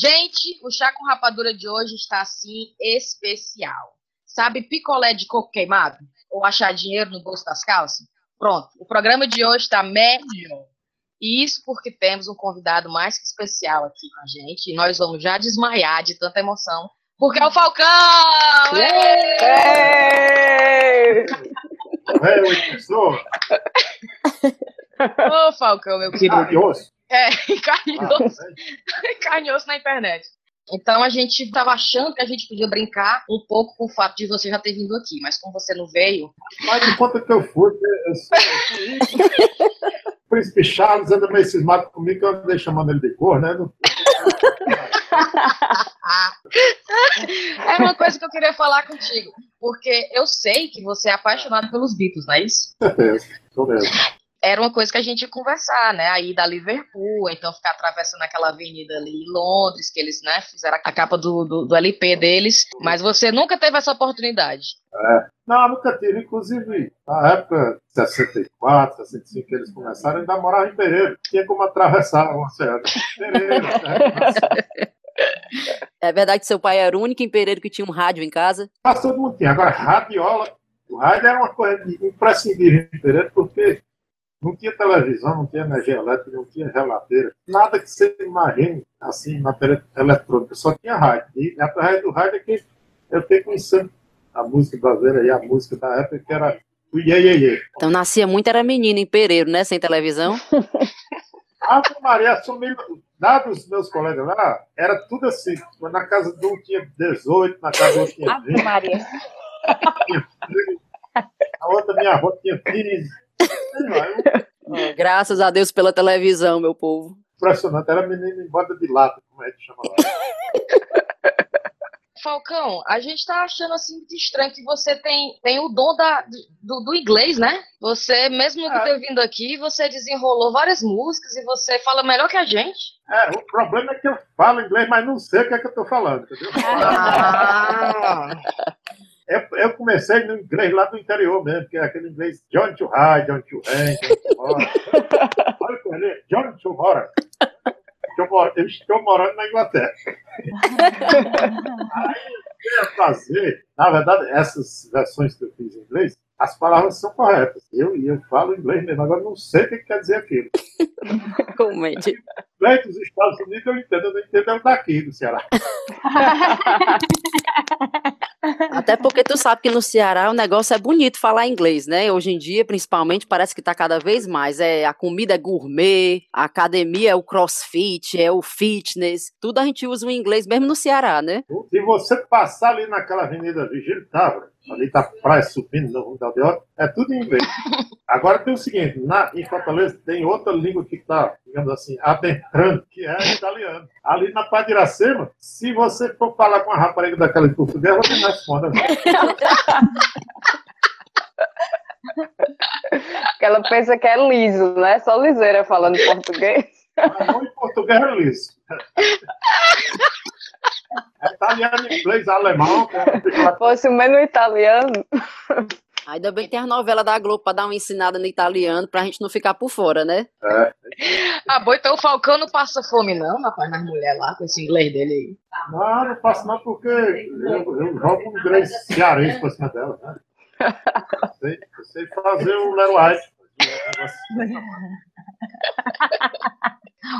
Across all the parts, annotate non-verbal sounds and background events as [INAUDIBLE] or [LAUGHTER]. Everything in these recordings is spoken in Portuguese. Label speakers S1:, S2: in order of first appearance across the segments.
S1: Gente, o chá com rapadura de hoje está assim especial. Sabe picolé de coco queimado? Ou achar dinheiro no bolso das calças? Pronto, o programa de hoje está melhor. E isso porque temos um convidado mais que especial aqui com a gente. E nós vamos já desmaiar de tanta emoção, porque é o Falcão!
S2: Ei!
S3: É, [LAUGHS] pessoa.
S1: Ô, Falcão, meu querido.
S3: Carinhoso.
S1: É, [LAUGHS]
S3: Ah,
S1: carinhoso.
S3: é.
S1: carinhoso na internet. Então a gente estava achando que a gente podia brincar um pouco com o fato de você já ter vindo aqui, mas como você não veio,
S3: Mas de conta que eu fui, eu sou, eu sou. O Príncipe Charles anda meio cismado comigo, que eu andei chamando ele de cor, né? Não-
S1: é uma coisa que eu queria falar contigo, porque eu sei que você é apaixonado pelos Beatles, não é isso?
S3: Certeza, sou mesmo.
S1: Era uma coisa que a gente ia conversar, né? Aí da Liverpool, então ficar atravessando aquela avenida ali em Londres, que eles, né, fizeram a capa do, do, do LP deles, mas você nunca teve essa oportunidade.
S3: Não, nunca tive. Inclusive, na época de 64, 65, que eles começaram, ainda morava em Pereira. Tinha como atravessar o oceano. Pereira, né? [LAUGHS]
S2: É verdade que seu pai era o único em Pereira que tinha um rádio em casa?
S3: Mas todo mundo tinha. Agora, radiola, o rádio era uma coisa imprescindível em Pereira, porque não tinha televisão, não tinha energia elétrica, não tinha geladeira, nada que você imagine, assim, matéria eletrônica, só tinha rádio. E através do rádio é que eu fiquei conhecendo a música brasileira e a música da época, que era o Iê, Iê, Iê.
S2: Então nascia muito, era menino em Pereiro, né? Sem televisão. [LAUGHS]
S3: Ave Maria assumiu, dados os meus colegas lá, era tudo assim. Na casa de um tinha 18, na casa do outro tinha 20,
S4: Maria.
S3: tinha 30, a outra minha avó tinha 15. Eu- [LAUGHS]
S2: Graças a Deus pela televisão, meu povo.
S3: impressionante, era menino em bota de lata, como é que chama lá. [LAUGHS]
S1: Falcão, a gente tá achando assim muito estranho que você tem, tem o dom da, do, do inglês, né? Você, mesmo que
S3: Ah.
S1: ter vindo aqui, você desenrolou várias músicas e você fala melhor que a gente.
S3: É, o problema é que eu falo inglês, mas não sei o que é que eu tô falando, entendeu?
S1: Ah, [LAUGHS]
S3: Eu, eu comecei no inglês lá do interior mesmo, que é aquele inglês John to High, John to Hand, John to Mora. [LAUGHS] Olha o eu li, John to Mora. Eu, estou morando na Inglaterra. [LAUGHS] Aí eu ia fazer, na verdade, essas versões que eu fiz em inglês, as palavras são corretas. Eu, eu falo inglês mesmo, agora não sei o que quer dizer aquilo. [LAUGHS]
S2: Comente.
S3: Inglês dos Estados Unidos eu entendo, eu não entendo é o daqui, do Ceará. [LAUGHS]
S2: Até porque tu sabe que no Ceará o negócio é bonito falar inglês, né? Hoje em dia, principalmente, parece que tá cada vez mais. É, a comida é gourmet, a academia é o crossfit, é o fitness. Tudo a gente usa o inglês mesmo no Ceará, né?
S3: Se você passar ali naquela avenida Vigílio Távora, ali tá praia subindo no Rumo da Aldeota, é tudo em inglês. Agora tem o seguinte, na, em Fortaleza tem outra língua que está, digamos assim, adentrando, que é italiano. Ali na Praia de Iracema, se você for falar com a rapariga daquela de português, ela não responde.
S4: Porque ela pensa que é liso, né? Só liseira falando português.
S3: Mas não em português é liso. É italiano, inglês, alemão, é-
S4: Fosse o menos italiano.
S2: Ainda bem que tem as novelas da Globo pra dar uma ensinada no italiano pra gente não ficar por fora, né?
S1: ah, bom, então o Falcão não passa fome, não, rapaz, nas mulheres lá, com esse inglês dele aí.
S3: Não, não faço não, porque eu, eu jogo um inglês cearense por cima dela, né? Eu sei, eu sei fazer o Lero White.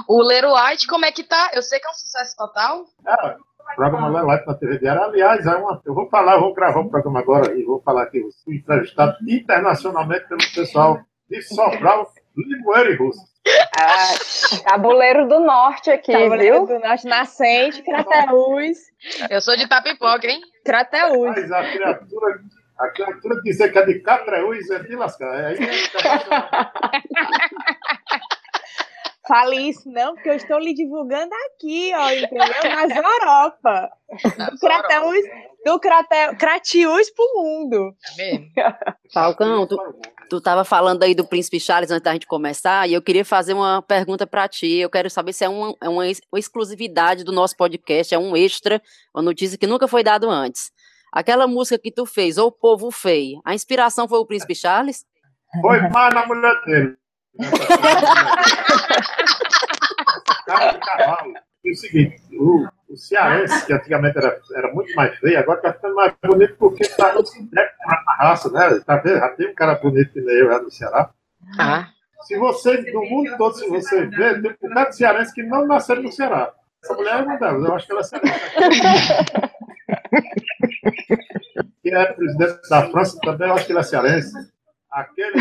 S1: O Lero White, como é que tá? Eu sei que é um sucesso total.
S3: Ah, o programa Lero White na TV Diária, aliás, é uma, eu vou falar, eu vou gravar o programa agora e vou falar que eu fui entrevistado internacionalmente pelo pessoal de Sobral, Limoeiro e Russo.
S4: Ah, tabuleiro do norte aqui,
S5: Tabuleiro
S4: viu?
S5: do Norte Nascente, Crateús.
S1: Eu sou de Tapipoca, hein?
S5: Crateús.
S3: Mas a criatura, a criatura dizer que é de Catreús é de lascar. É aí que é internacional.
S5: Fale isso não, porque eu estou lhe divulgando aqui, ó, entendeu? Nas Europa. Do Crateús, do Crate, Cratiús pro mundo.
S1: É mesmo? [LAUGHS]
S2: Falcão, tu, tu tava falando aí do Príncipe Charles antes da gente começar, e eu queria fazer uma pergunta pra ti. Eu quero saber se é uma, é uma, ex- uma exclusividade do nosso podcast, é um extra, uma notícia que nunca foi dado antes. Aquela música que tu fez, O Povo Feio, a inspiração foi o Príncipe Charles?
S3: Foi mais na mulher dele. Cavalo. o seguinte, o, o cearense, que antigamente era, era muito mais feio, agora está ficando mais bonito porque está na raça, né? Tá vendo? Já tem um cara bonito que nem eu lá no Ceará.
S1: Ah.
S3: Se você, do mundo todo, se você ver, tem um bocado de cearense que não nasceram no Ceará. Essa mulher é uma delas, eu acho que ela é cearense. [LAUGHS] que é presidente da França também, eu acho que ele é cearense. Aquele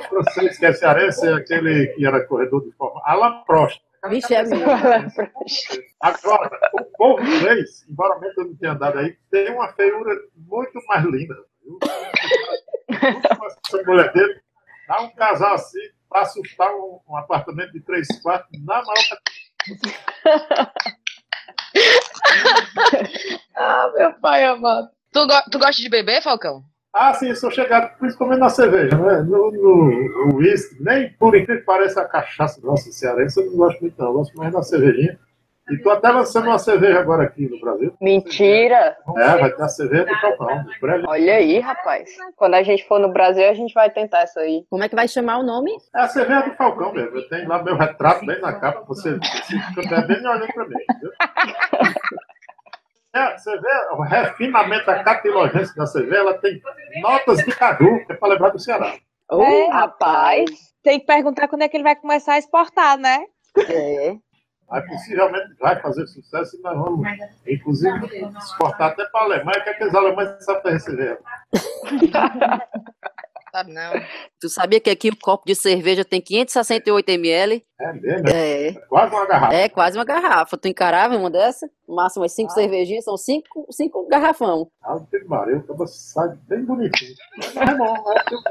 S3: francês que é cearense é aquele que era corredor de forma. Alain Prost.
S2: Vixe, é mesmo.
S3: Agora, o povo inglês, embora mesmo eu não tenha andado aí, tem uma feiura muito mais linda. Viu? Essa mulher dele dá um casal assim para assustar um, um, apartamento de três quartos na maior. [LAUGHS]
S1: ah, meu pai amado. Tu, go tu gosta de beber, Falcão?
S3: Ah, sim, sou chegado principalmente na cerveja, né? No, no uísque, nem por incrível que pareça a cachaça nossa cearense, eu não gosto muito, não. Eu gosto mais da cervejinha. E tô até lançando uma cerveja agora aqui no Brasil.
S4: Mentira!
S3: É, vai ter a cerveja do Falcão.
S4: Olha aí, rapaz. Quando a gente for no Brasil, a gente vai tentar essa aí.
S2: Como é que vai chamar o nome?
S3: É a cerveja do Falcão mesmo. Eu tenho lá meu retrato bem na capa. Você, você fica bem olhando pra mim, viu? [LAUGHS] É, você vê o refinamento da catilogência da cerveja, ela tem notas de caju, que é para lembrar do Ceará.
S4: Oh, é, rapaz.
S5: Tem que perguntar quando é que ele vai começar a exportar, né?
S3: É. Aí possivelmente vai fazer sucesso e nós vamos, inclusive, exportar até para a Alemanha, que aqueles alemães sabem receber. [LAUGHS]
S1: Sabe não.
S2: Tu sabia que aqui o copo de cerveja tem 568
S3: ml? É mesmo?
S2: É.
S3: é quase uma garrafa.
S2: É, quase uma garrafa. Tu encarava uma dessa? Máximo umas 5 ah. cervejinhas, são 5 cinco, garrafão.
S3: Ah, que pariu, acaba sai bem bonitinho. é bom,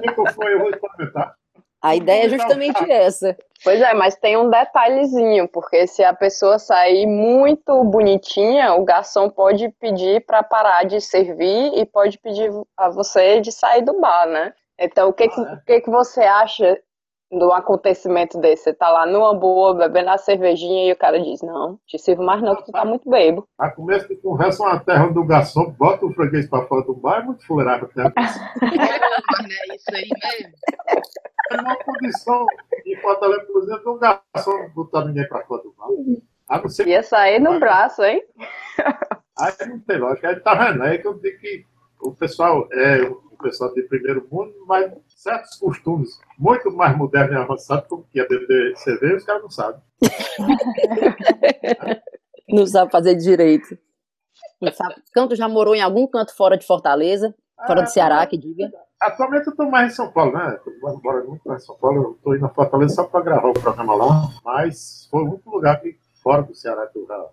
S3: é que eu fui, eu vou experimentar.
S2: A ideia é justamente essa.
S4: Pois é, mas tem um detalhezinho, porque se a pessoa sair muito bonitinha, o garçom pode pedir para parar de servir e pode pedir a você de sair do bar, né? Então, o que, que, ah, é. que, que você acha do acontecimento desse? Você tá lá numa boa, bebendo a cervejinha e o cara diz, não, te sirvo mais não, que tu tá muito bebo.
S3: A começo de conversa, uma terra do garçom, bota o freguês pra fora do bar, é muito fuleirado. [LAUGHS] Né?
S1: é isso aí mesmo.
S3: É uma condição de Fortaleza, por exemplo, um garçom não botar ninguém pra fora do bar.
S4: Ah, você... Ia sair no braço, hein?
S3: Aí não tem lógica. Aí tá vendo? Aí que eu digo que o pessoal é pessoal de primeiro mundo, mas certos costumes muito mais modernos e avançados, como que é beber cerveja, os caras não sabem. [LAUGHS]
S2: não sabe fazer direito. Não sabe. Canto já morou em algum canto fora de Fortaleza? Fora ah, do Ceará, que diga?
S3: Atualmente eu estou mais em São Paulo, né? Estou moro muito mais em São Paulo. Eu estou indo na Fortaleza só para gravar o programa lá, mas foi muito lugar que fora do Ceará que eu já,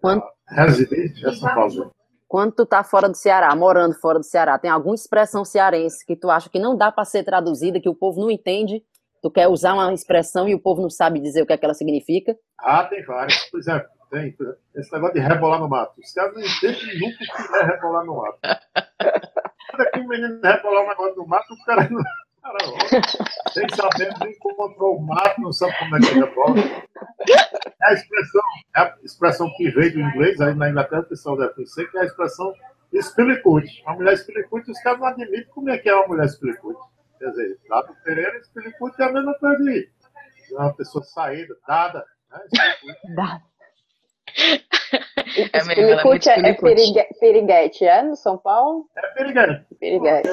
S2: Quando...
S3: residente, é São Paulo
S2: quando tu tá fora do Ceará, morando fora do Ceará, tem alguma expressão cearense que tu acha que não dá para ser traduzida, que o povo não entende? Tu quer usar uma expressão e o povo não sabe dizer o que é que ela significa?
S3: Ah, tem várias. Por exemplo, tem esse negócio de rebolar no mato. Os caras não entendem nunca o que é rebolar no mato. [LAUGHS] Quando aqui o menino rebolar um negócio no mato, o cara não. Caramba, sem saber, nem encontrou o mato, não sabe como é que rebola. É a expressão, é a expressão que veio do inglês, aí na Inglaterra o pessoal deve conhecer, que é a expressão espilicute. Uma mulher espilicute, os caras não admitem como é que é uma mulher espilicute. Quer dizer, Dado Pereira, espilicute é a mesma coisa de uma pessoa saída, dada. Né?
S4: Dada. É, Espilicute é, é, é piriguete, é? No São Paulo?
S3: É piriguete.
S4: Piriguete.
S3: É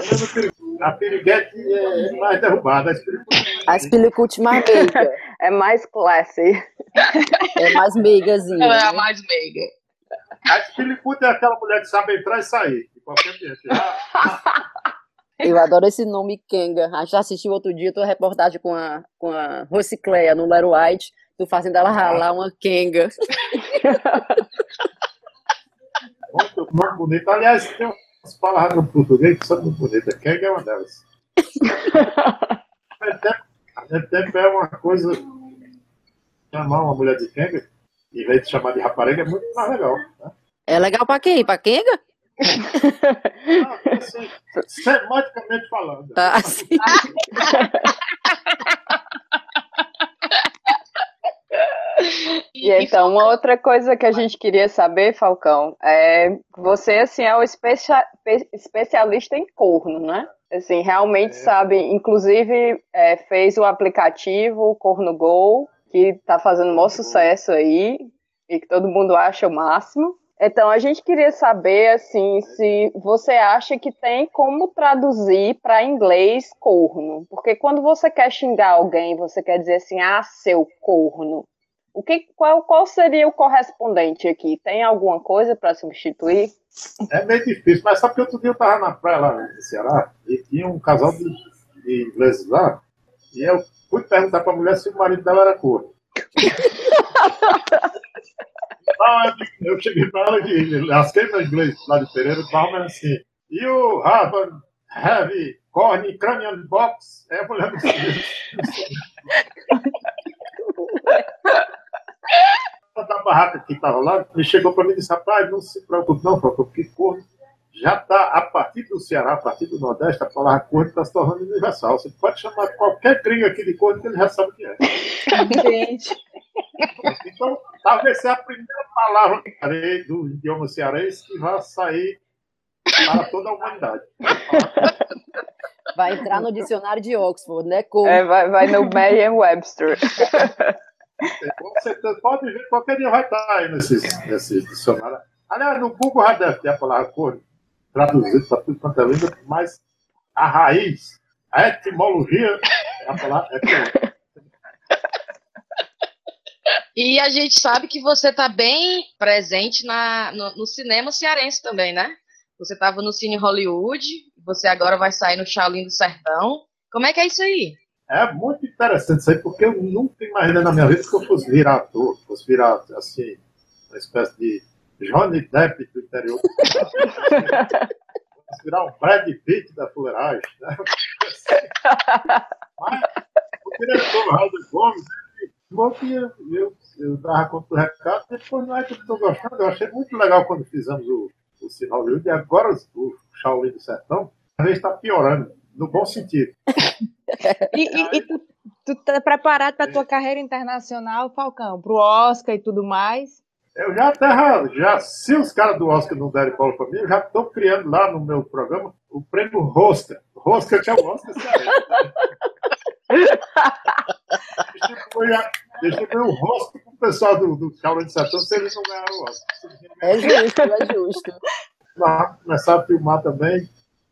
S3: a piriguete é mais derrubada.
S2: A Espilicute mais meiga.
S4: É mais classe.
S2: É mais meigazinha.
S1: Ela é a né? mais meiga.
S3: A Espilicute é aquela mulher que sabe entrar e sair. De qualquer ambiente.
S2: Eu adoro esse nome Kenga. A gente assistiu outro dia a tua reportagem com a, com a Rocicleia no Lero White tu fazendo ela ralar uma quenga.
S3: Muito, muito bonito. Aliás, tem umas palavras no português que são muito bonitas. Quenga é uma delas. [LAUGHS] Tempo é uma coisa. Chamar uma mulher de quenga, em vez de chamar de rapariga, é muito mais legal. Né?
S2: É legal pra quem? Pra quenga?
S3: Não, assim, semanticamente falando. [LAUGHS]
S2: Ah, sim. [LAUGHS]
S4: E então, uma outra coisa que a gente queria saber, Falcão, é você, assim, é o especia, especialista em corno, né? Assim, realmente é. sabe, inclusive é, fez o aplicativo Corno Go, que tá fazendo um maior sucesso aí. e que todo mundo acha o máximo. Então, a gente queria saber, assim, se você acha que tem como traduzir para inglês corno. Porque quando você quer xingar alguém, você quer dizer assim, ah, seu corno. O que, qual, qual seria o correspondente aqui? Tem alguma coisa para substituir?
S3: É meio difícil, mas sabe que outro dia eu estava na praia lá no Ceará e tinha um casal de, de ingleses lá e eu fui perguntar para a mulher se o marido dela era corno. [LAUGHS] Ah, eu cheguei para ela e lasquei meu inglês lá de Pereira e falava assim, you have a heavy corny cranial box? É a mulher do [LAUGHS] [LAUGHS] da barraca que estava lá, ele chegou para mim e disse, rapaz, não se preocupe não, porque corno já está, a partir do Ceará, a partir do Nordeste, a palavra corno está se tornando universal. Você pode chamar qualquer gringo aqui de corno que ele já sabe o que é.
S5: Gente.
S3: Então, talvez seja a primeira palavra do idioma cearense que vai sair para toda a humanidade.
S2: Vai entrar no dicionário de Oxford, né? Como...
S4: É, vai, vai no Merriam-Webster. [LAUGHS]
S3: É, com certeza, pode ver, qualquer dia vai estar aí nesses, nesses dicionários. Aliás, no Google já deve ter a palavra cor traduzida para tudo quanto é língua, mas a raiz, a etimologia, é a palavra é
S1: E a gente sabe que você está bem presente na, no, no, cinema cearense também, né? Você estava no Cine Hollywood, você agora vai sair no Shaolin do Sertão. Como é que é isso aí?
S3: É muito interessante isso aí, porque eu nunca imaginei na minha vida que eu fosse virar ator, fosse virar, assim, uma espécie de Johnny Depp do interior. [LAUGHS] fosse virar um Brad Pitt da fuleiragem. Né? [LAUGHS] Mas o diretor Raul Gomes, bom que eu, eu eu dava conta do recado, depois não é que eu estou gostando, eu achei muito legal quando fizemos o, o Sinal de e agora o Shaolin do Sertão, a vez está piorando, no bom sentido.
S5: e, e, e tu, tu tá preparado para a tua carreira internacional, Falcão, para o Oscar e tudo mais?
S3: Eu já até, já, se os caras do Oscar não derem bola para mim, eu já estou criando lá no meu programa o prêmio Rosca. Rosca que é o Oscar né? Deixa eu ver o rosto pro pessoal do, do Calma de Sertão se eles não ganharam o Oscar.
S2: É justo, é justo.
S3: Lá, começar a filmar também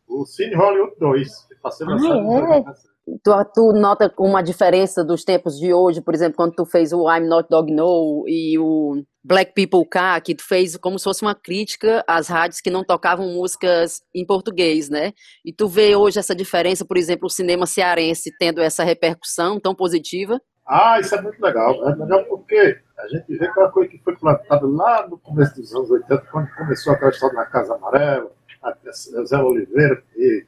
S3: o Cine Hollywood 2, ah,
S2: é? Tu, tu, nota uma diferença dos tempos de hoje, por exemplo, quando tu fez o I'm Not Dog No e o Black People Car, que tu fez como se fosse uma crítica às rádios que não tocavam músicas em português, né? E tu vê hoje essa diferença, por exemplo, o cinema cearense tendo essa repercussão tão positiva?
S3: Ah, isso é muito legal. É legal porque a gente vê aquela coisa que foi plantada lá no começo dos anos 80, quando começou aquela história na Casa Amarela, Zé Oliveira e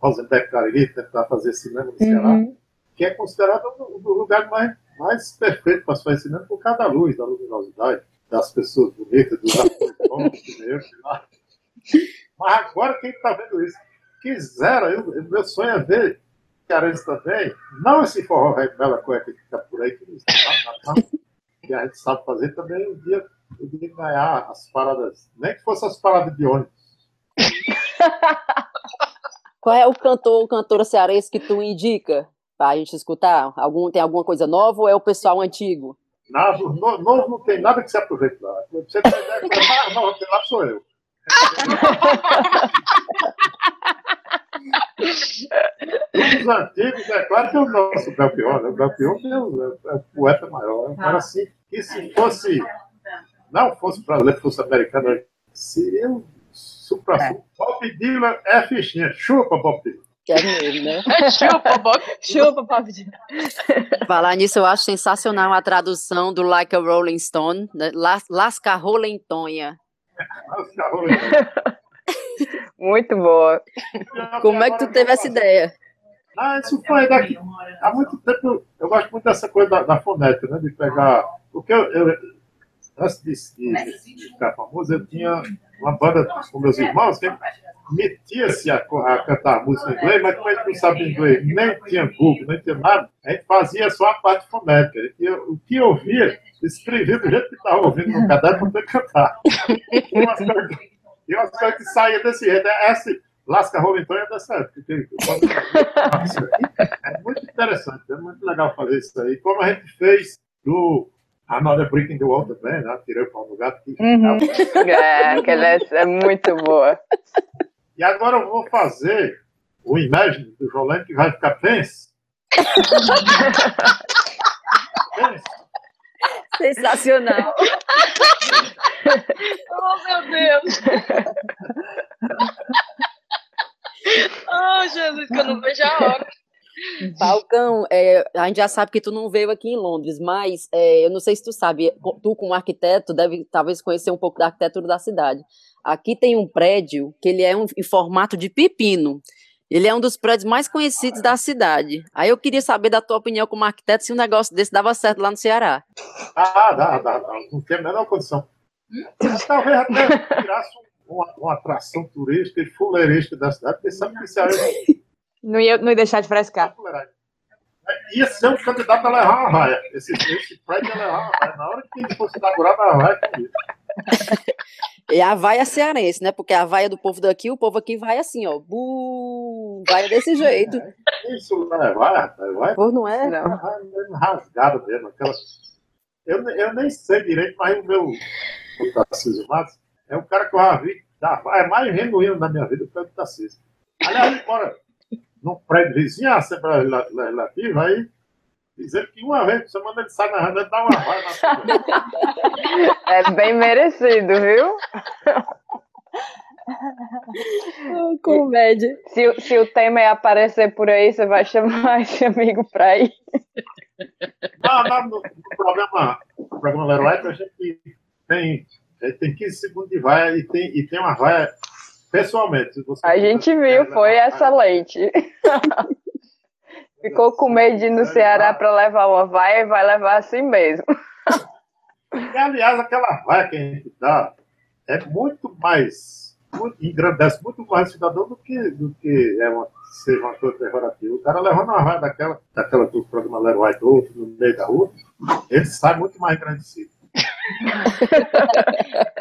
S3: Rosenberg Cariri tentar fazer cinema no Ceará, uhum. que é considerado o lugar mais, mais perfeito para se fazer cinema por causa da luz, da luminosidade, das pessoas bonitas, dos atores bons, Mas agora quem está vendo isso, quisera, eu, meu sonho é ver cearense também, não esse forró bela cueca que está por aí, que, não, que a gente sabe fazer também, um dia podia ganhar as paradas, nem que fosse as paradas de ônibus. [LAUGHS]
S2: Qual é o cantor ou cantora cearense que tu indica para a gente escutar? Algum, tem alguma coisa nova ou é o pessoal antigo?
S3: Novo no, não tem nada que se aproveite lá. Você tem ideia que mais nova tem lá sou eu. Os antigos, é claro que é o nosso Belchior, né? O Belchior é o, é o poeta maior. Né? assim, que se fosse, não fosse brasileiro, fosse americano, seria um supra é. Bob Dylan é fichinha. Chupa, Bob Dylan.
S2: Quer mesmo, né? [LAUGHS]
S1: Chupa, Bob. [LAUGHS]
S5: Chupa, Bob Dylan.
S2: Falar nisso, eu acho sensacional a tradução do Like a Rolling Stone, né? Las, Lasca Rolentonha.
S3: Lasca Rolentonha. [LAUGHS]
S4: Muito boa.
S2: Como é que tu teve essa ideia?
S3: Ah, isso foi daqui. Há muito tempo eu gosto muito dessa coisa da, da fonética, né? De pegar. Porque eu, eu antes de, de, de, ficar famoso, eu tinha uma banda com meus irmãos que metia-se a, a, cantar música em inglês, mas como a gente não sabe inglês, nem tinha Google, nem tinha nada, a gente fazia só a parte fonética. E o que eu ouvia, escrevia do jeito que estava ouvindo no caderno para poder cantar. E umas coisas e umas coisas que saíam desse jeito. É assim, Lasca Rolintão é dessa época. É muito interessante, é muito legal fazer isso aí. Como a gente fez do Another Brick in the Wall também, né? Tirei o pau no gato.
S4: Uhum. [LAUGHS] É, aquela é, é muito boa.
S3: E agora eu vou fazer o Imagine do Jolene que vai ficar pense.
S2: pense. [LAUGHS] Sensacional. [LAUGHS]
S1: oh, meu Deus. oh, Jesus, que eu não vejo a hora.
S2: Falcão, é, a gente já sabe que tu não veio aqui em Londres, mas é, eu não sei se tu sabe, tu como arquiteto deve talvez conhecer um pouco da arquitetura da cidade. Aqui tem um prédio que ele é um, em formato de pepino. Ele é um dos prédios mais conhecidos da cidade. Aí eu queria saber da tua opinião como arquiteto se um negócio desse dava certo lá no Ceará.
S3: Ah, dá, dá, dá. Não tem a menor condição. Mas talvez até virasse uma, uma atração turística e fuleirística da cidade, porque sabe que o Ceará
S5: não ia, não ia deixar de frescar.
S3: Ia ser um candidato a levar uma raia. Esse, esse prédio ia levar uma raia. Na hora que ele fosse inaugurado, a raia comigo. [LAUGHS]
S2: E a vaia cearense, né? Porque a vaia do povo daqui, o povo aqui vai assim, ó. Bu, vai desse jeito.
S3: É, isso não é vai, rapaz. Vai.
S2: Pô, não é?
S3: Não. Rasgado mesmo. Aquela... Eu, eu nem sei direito, mas o meu o Tarcísio Matos é o cara que eu já vi. É mais genuíno da minha vida do que o Tarcísio. Aliás, ele num prédio vizinho à Assembleia Legislativa, aí dizendo que uma vez por semana ele sai na rua e dá uma vaia na [LAUGHS]
S4: É bem merecido, viu? [LAUGHS]
S2: Oh, comédia.
S4: Se, se o tema é aparecer por aí, você vai chamar esse amigo pra ir.
S3: Não, não, no, no programa, no programa Leroy, a gente tem, tem 15 segundos de vaia e tem, e tem uma vaia pessoalmente.
S4: a gente viu, foi excelente. [LAUGHS] Ficou com medo de ir no Ceará para levar uma vaia e vai levar assim mesmo. [LAUGHS]
S3: E, aliás, aquela vaia que a gente dá é muito mais, muito, engrandece muito mais o cidadão do que, do que é uma, seja uma coisa pejorativa. O cara levando uma vaia daquela, daquela do programa Leroy do no meio da rua, ele sai muito mais engrandecido. [LAUGHS]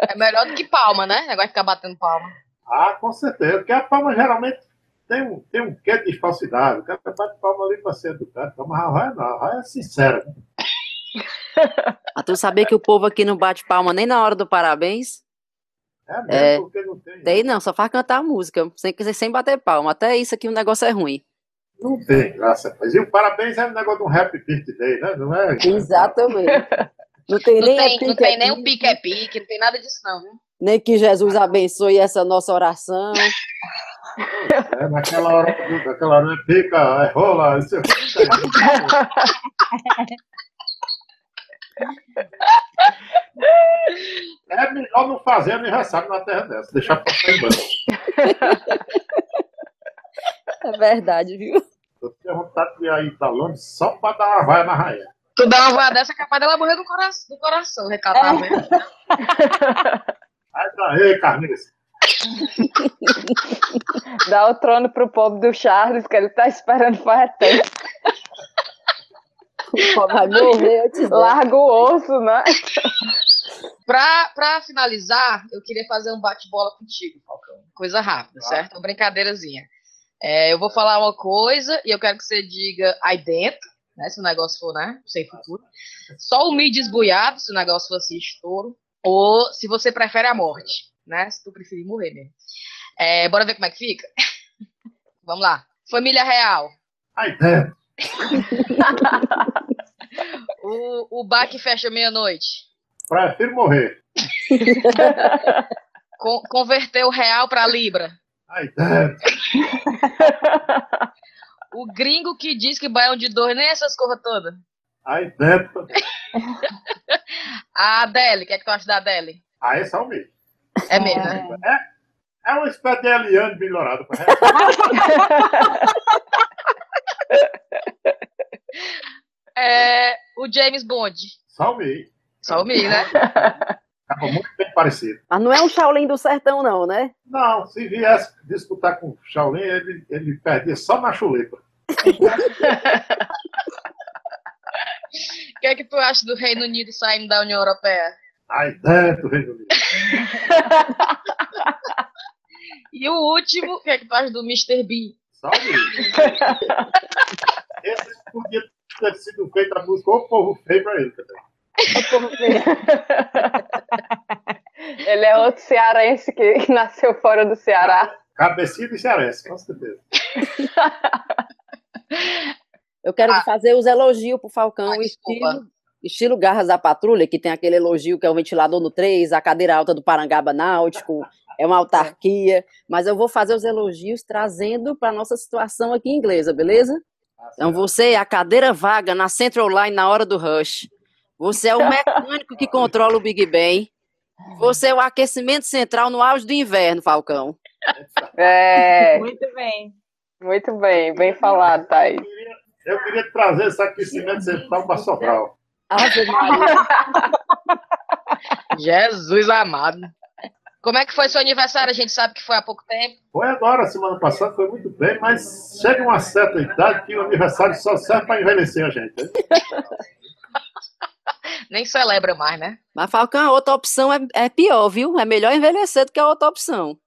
S1: É melhor do que palma, né? O negócio de ficar batendo palma.
S3: Ah, com certeza. Porque a palma geralmente tem um, tem um quê de falsidade. O cara bate palma ali para ser educado. Mas a raia não, a raia é sincera.
S2: A tu saber que o povo aqui não bate palma nem na hora do parabéns?
S3: É mesmo, é, porque não tem.
S2: Tem não, só faz cantar a música, sem, sem bater palma. Até isso aqui o negócio é ruim.
S3: Não tem graça. Mas e o parabéns é um negócio de um happy birthday, né? Não é?
S2: Exatamente. [LAUGHS] Não tem
S1: nem,
S2: não
S1: tem, pique, não tem nem o pique é pique, não tem nada disso não, viu?
S2: Nem que Jesus abençoe essa nossa oração.
S3: É, naquela hora, naquela hora é pica, é rola. Isso é... é melhor não fazer aniversário na terra dessa, deixar pra em banco.
S2: É verdade, viu?
S3: Eu tenho vontade de ir aí pra Londres só pra dar uma vaia na raia.
S1: Tu dá uma vaia dessa, é capaz dela morrer do coração, do coração recatar, é.
S3: Sai daí, Carniça. [LAUGHS]
S4: Dá o trono pro povo do Charles, que ele tá esperando faz tempo. Larga o osso, né?
S1: Pra, pra finalizar, eu queria fazer um bate-bola contigo, Falcão. Coisa rápida, ah. certo? Uma brincadeirazinha. É, eu vou falar uma coisa e eu quero que você diga aí dentro, né? Se o negócio for, né? Sem futuro. Só o mid esbuiado, se o negócio for assim, estouro ou se você prefere a morte, né? Se tu preferir morrer mesmo. É, bora ver como é que fica? [LAUGHS] Vamos lá. Família real.
S3: Ai, é. [LAUGHS]
S1: o, o bar que fecha meia-noite.
S3: Prefiro morrer. [LAUGHS]
S1: Con converter o real para libra.
S3: Ai, é.
S1: o gringo que diz que baião de dor nem essas coisas todas.
S3: Ai, Beto. [LAUGHS]
S1: a Adele, o que é que tu acha da Adele?
S3: Ah, esse é o mesmo.
S1: É mesmo, né?
S3: É, é uma espécie de Eliane melhorado. [LAUGHS]
S1: é, o James Bond.
S3: Salve.
S1: Salve, né?
S3: Tava muito bem parecido.
S2: Mas não é um Shaolin do sertão, não, né?
S3: Não, se viesse disputar com o Shaolin, ele, ele perdia só na chuleta. [LAUGHS]
S1: O que é que tu acha do Reino Unido saindo da União Europeia?
S3: A ideia do Reino Unido. [LAUGHS]
S1: e o último, o que é que tu acha do Mr. B?
S3: Salve! Esse podia ter sido feito a música O Povo Feio pra ele também.
S4: Ele é outro cearense que nasceu fora do Ceará.
S3: Cabecinho de cearense, com certeza. [LAUGHS]
S2: Eu quero
S1: Ah.
S2: fazer os elogios pro Falcão,
S1: Ah, desculpa.
S2: estilo, estilo Garras da Patrulha, que tem aquele elogio que é o ventilador no 3, a cadeira alta do Parangaba Náutico, é uma [LAUGHS] autarquia, mas eu vou fazer os elogios trazendo para nossa situação aqui inglesa, beleza? Então você é a cadeira vaga na Central Line na hora do rush. Você é o mecânico que controla o Big Ben. Você é o aquecimento central no auge do inverno, Falcão.
S4: É,
S5: Muito bem.
S4: muito bem, bem falado, Thaís.
S3: Eu queria, trazer esse aquecimento central para Sobral. [LAUGHS]
S1: Jesus amado. Como é que foi seu aniversário? A gente sabe que foi há pouco tempo.
S3: Foi agora, semana passada, foi muito bem, mas chega uma certa idade que o aniversário só serve para envelhecer a gente. [LAUGHS]
S1: Nem celebra mais, né?
S2: Mas, Falcão, a outra opção é, é pior, viu? É melhor envelhecer do que a outra opção.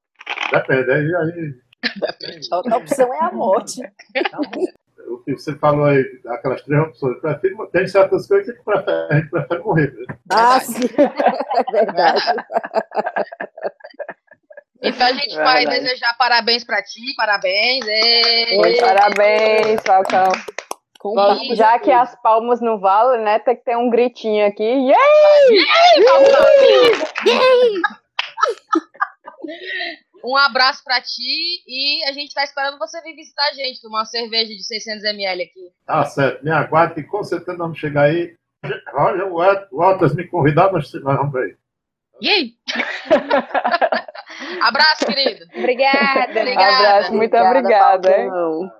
S3: Depende, aí, aí [LAUGHS]
S2: A outra opção é a morte.
S3: O que você falou aí, aquelas três opções, prefiro, tem certas coisas que a gente prefere, a gente prefere morrer. Né?
S2: Ah, sim. [LAUGHS] É verdade. [LAUGHS]
S1: Então a gente vai
S4: Verdade.
S1: desejar parabéns pra ti, parabéns. Ê!
S4: Parabéns, Falcão. Já que as palmas não valem, né? Tem que ter um gritinho aqui. Yeah! [LAUGHS]
S1: Um abraço pra ti e a gente tá esperando você vir visitar a gente, tomar uma cerveja de 600ml aqui.
S3: Tá certo, me aguarde que com certeza vamos chegar aí. Roger Wat- Waters me convidar, nós nós vamos ver.
S1: E aí? [LAUGHS] abraço, querido.
S5: Obrigada.
S1: Obrigada.
S4: Abraço, muito obrigada, hein?
S2: Falcão.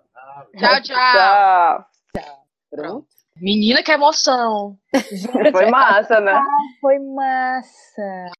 S1: Tchau, tchau.
S4: Tchau.
S2: Pronto.
S1: Menina, que emoção.
S4: Foi massa, né?
S5: Foi massa.